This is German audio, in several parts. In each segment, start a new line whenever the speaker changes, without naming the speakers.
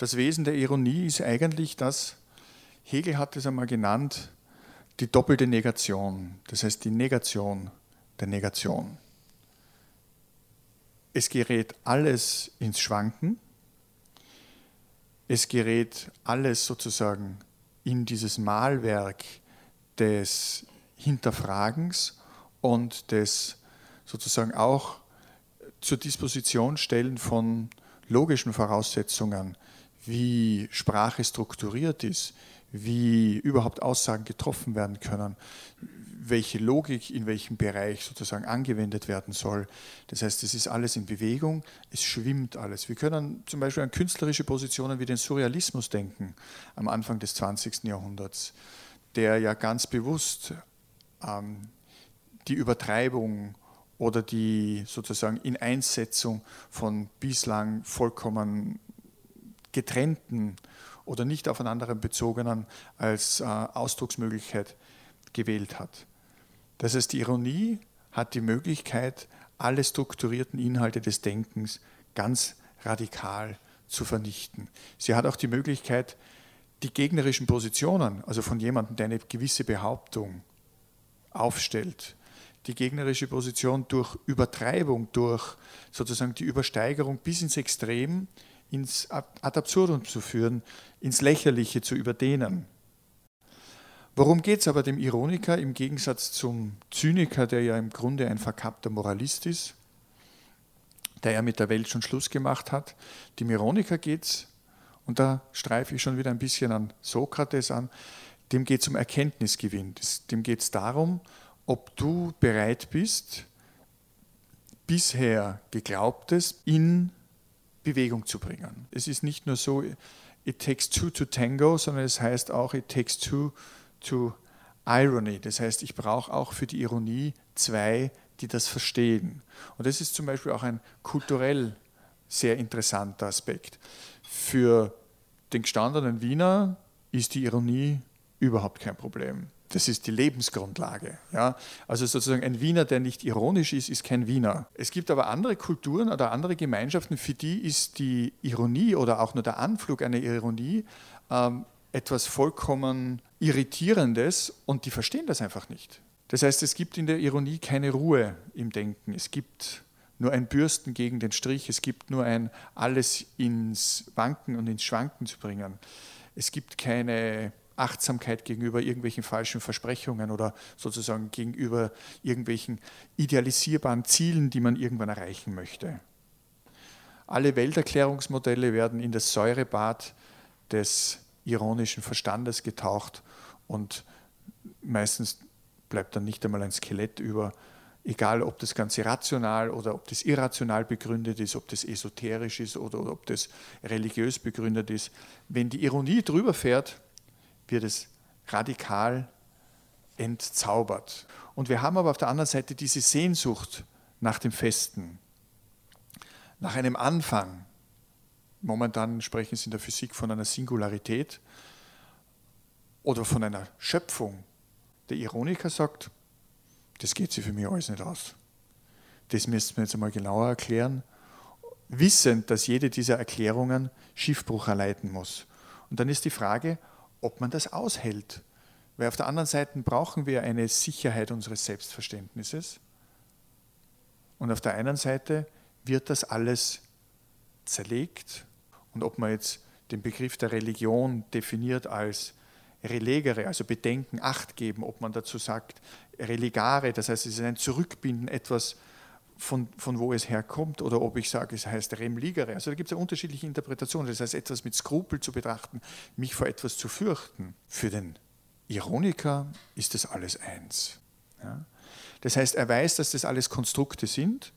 das Wesen der Ironie ist eigentlich das, Hegel hat es einmal genannt, die doppelte Negation, das heißt die Negation der Negation. Es gerät alles ins Schwanken, es gerät alles sozusagen in dieses Malwerk des Hinterfragens und des sozusagen auch zur Disposition stellen von logischen Voraussetzungen, wie Sprache strukturiert ist, wie überhaupt Aussagen getroffen werden können, welche Logik in welchem Bereich sozusagen angewendet werden soll. Das heißt, es ist alles in Bewegung, es schwimmt alles. Wir können zum Beispiel an künstlerische Positionen wie den Surrealismus denken am Anfang des 20. Jahrhunderts, der ja ganz bewusst ähm, die Übertreibung oder die sozusagen Ineinsetzung von bislang vollkommen getrennten oder nicht aufeinander bezogenen als äh, Ausdrucksmöglichkeit gewählt hat. Das heißt, die Ironie hat die Möglichkeit, alle strukturierten Inhalte des Denkens ganz radikal zu vernichten. Sie hat auch die Möglichkeit, die gegnerischen Positionen, also von jemandem, der eine gewisse Behauptung aufstellt, die gegnerische Position durch Übertreibung, durch sozusagen die Übersteigerung bis ins Extrem, ins Ad absurdum zu führen, ins Lächerliche zu überdehnen. Worum geht es aber dem Ironiker im Gegensatz zum Zyniker, der ja im Grunde ein verkappter Moralist ist, der ja mit der Welt schon Schluss gemacht hat? Dem Ironiker geht es, und da streife ich schon wieder ein bisschen an Sokrates an, dem geht es um Erkenntnisgewinn. Dem geht es darum, ob du bereit bist, bisher Geglaubtes in Bewegung zu bringen. Es ist nicht nur so, it takes two to tango, sondern es heißt auch, it takes two to irony. Das heißt, ich brauche auch für die Ironie zwei, die das verstehen. Und das ist zum Beispiel auch ein kulturell sehr interessanter Aspekt. Für den gestandenen Wiener ist die Ironie überhaupt kein Problem. Das ist die Lebensgrundlage. Ja? Also sozusagen ein Wiener, der nicht ironisch ist, ist kein Wiener. Es gibt aber andere Kulturen oder andere Gemeinschaften, für die ist die Ironie oder auch nur der Anflug einer Ironie ähm, etwas vollkommen Irritierendes und die verstehen das einfach nicht. Das heißt, es gibt in der Ironie keine Ruhe im Denken. Es gibt nur ein Bürsten gegen den Strich. Es gibt nur ein alles ins Wanken und ins Schwanken zu bringen. Es gibt keine Achtsamkeit gegenüber irgendwelchen falschen Versprechungen oder sozusagen gegenüber irgendwelchen idealisierbaren Zielen, die man irgendwann erreichen möchte. Alle Welterklärungsmodelle werden in das Säurebad des ironischen Verstandes getaucht und meistens bleibt dann nicht einmal ein Skelett über, egal ob das Ganze rational oder ob das irrational begründet ist, ob das esoterisch ist oder ob das religiös begründet ist. Wenn die Ironie drüber fährt, wird es radikal entzaubert. Und wir haben aber auf der anderen Seite diese Sehnsucht nach dem Festen, nach einem Anfang. Momentan sprechen Sie in der Physik von einer Singularität oder von einer Schöpfung. Der Ironiker sagt, das geht sich für mich alles nicht aus. Das müssten wir jetzt einmal genauer erklären, wissend, dass jede dieser Erklärungen Schiffbruch erleiden muss. Und dann ist die Frage, ob man das aushält. Weil auf der anderen Seite brauchen wir eine Sicherheit unseres Selbstverständnisses. Und auf der einen Seite wird das alles zerlegt. Und ob man jetzt den Begriff der Religion definiert als relegere, also Bedenken, Acht geben, ob man dazu sagt religare, das heißt, es ist ein Zurückbinden, etwas, von, von wo es herkommt, oder ob ich sage, es heißt remligere. Also da gibt es ja unterschiedliche Interpretationen. Das heißt, etwas mit Skrupel zu betrachten, mich vor etwas zu fürchten. Für den Ironiker ist das alles eins. Ja? Das heißt, er weiß, dass das alles Konstrukte sind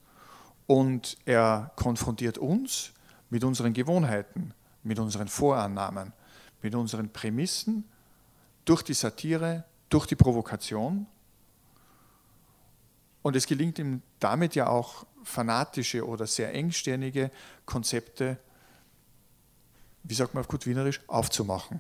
und er konfrontiert uns mit unseren Gewohnheiten, mit unseren Vorannahmen, mit unseren Prämissen durch die Satire, durch die Provokation. Und es gelingt ihm damit ja auch fanatische oder sehr engstirnige Konzepte, wie sagt man auf gut Wienerisch, aufzumachen.